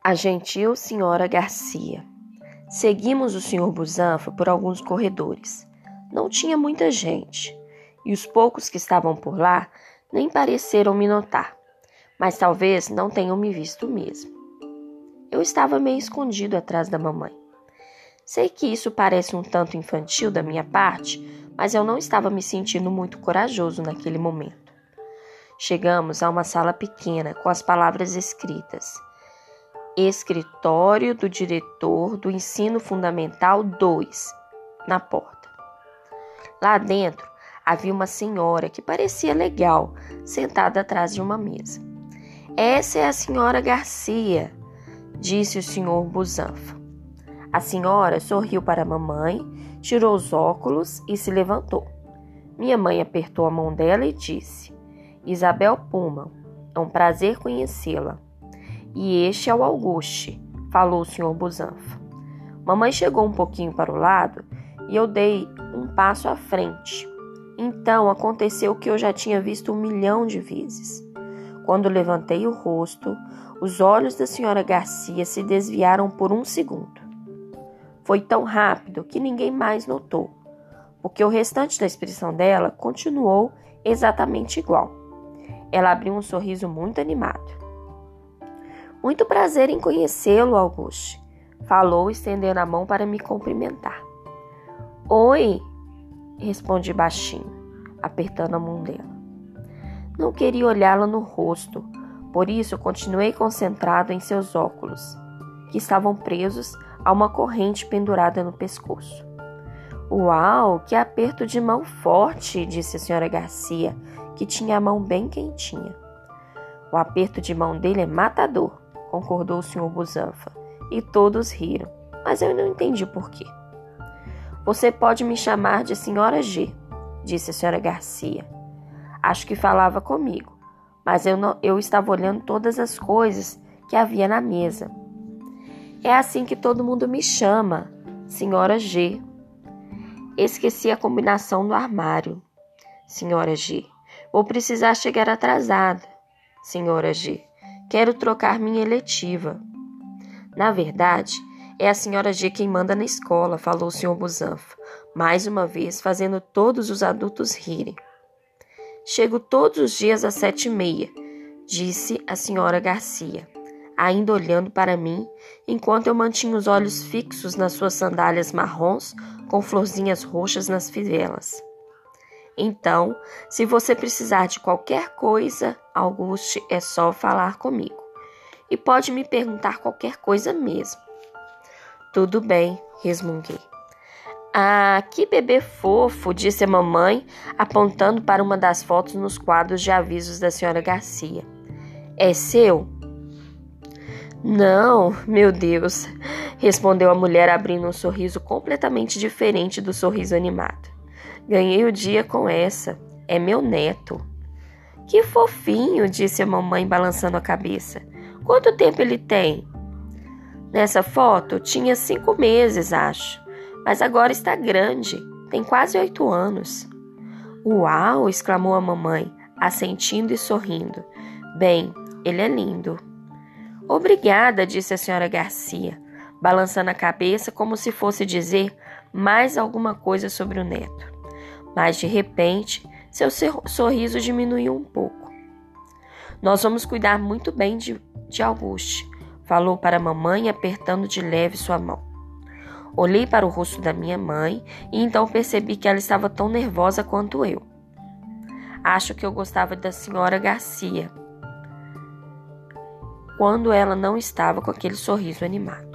A gentil senhora Garcia. Seguimos o senhor Busanfa por alguns corredores. Não tinha muita gente, e os poucos que estavam por lá nem pareceram me notar, mas talvez não tenham me visto mesmo. Eu estava meio escondido atrás da mamãe. Sei que isso parece um tanto infantil da minha parte, mas eu não estava me sentindo muito corajoso naquele momento. Chegamos a uma sala pequena com as palavras escritas Escritório do Diretor do Ensino Fundamental 2, na porta. Lá dentro havia uma senhora que parecia legal, sentada atrás de uma mesa. Essa é a senhora Garcia, disse o senhor Busanfa. A senhora sorriu para a mamãe, tirou os óculos e se levantou. Minha mãe apertou a mão dela e disse: Isabel Puma, é um prazer conhecê-la. E este é o Auguste, falou o senhor Busanfa. Mamãe chegou um pouquinho para o lado e eu dei um passo à frente. Então aconteceu o que eu já tinha visto um milhão de vezes. Quando levantei o rosto, os olhos da senhora Garcia se desviaram por um segundo. Foi tão rápido que ninguém mais notou, porque o restante da expressão dela continuou exatamente igual. Ela abriu um sorriso muito animado. Muito prazer em conhecê-lo, Auguste, falou, estendendo a mão para me cumprimentar. Oi, respondi baixinho, apertando a mão dela. Não queria olhá-la no rosto, por isso continuei concentrado em seus óculos, que estavam presos a uma corrente pendurada no pescoço. Uau, que aperto de mão forte, disse a senhora Garcia, que tinha a mão bem quentinha. O aperto de mão dele é matador concordou o Sr. Busanfa. E todos riram, mas eu não entendi por quê. Você pode me chamar de Senhora G, disse a Senhora Garcia. Acho que falava comigo, mas eu, não, eu estava olhando todas as coisas que havia na mesa. É assim que todo mundo me chama, Senhora G. Esqueci a combinação do armário. Senhora G. Vou precisar chegar atrasada. Senhora G. Quero trocar minha eletiva. Na verdade, é a senhora G quem manda na escola, falou o senhor Busanfa, mais uma vez fazendo todos os adultos rirem. Chego todos os dias às sete e meia, disse a senhora Garcia, ainda olhando para mim, enquanto eu mantinha os olhos fixos nas suas sandálias marrons com florzinhas roxas nas fivelas. Então, se você precisar de qualquer coisa, Auguste, é só falar comigo. E pode me perguntar qualquer coisa mesmo. Tudo bem, resmunguei. Ah, que bebê fofo, disse a mamãe, apontando para uma das fotos nos quadros de avisos da senhora Garcia. É seu? Não, meu Deus, respondeu a mulher abrindo um sorriso completamente diferente do sorriso animado. Ganhei o dia com essa. É meu neto. Que fofinho, disse a mamãe balançando a cabeça. Quanto tempo ele tem? Nessa foto tinha cinco meses, acho. Mas agora está grande. Tem quase oito anos. Uau! exclamou a mamãe, assentindo e sorrindo. Bem, ele é lindo. Obrigada, disse a senhora Garcia, balançando a cabeça como se fosse dizer mais alguma coisa sobre o neto mas de repente seu sorriso diminuiu um pouco. Nós vamos cuidar muito bem de, de Auguste, falou para a mamãe, apertando de leve sua mão. Olhei para o rosto da minha mãe e então percebi que ela estava tão nervosa quanto eu. Acho que eu gostava da senhora Garcia quando ela não estava com aquele sorriso animado.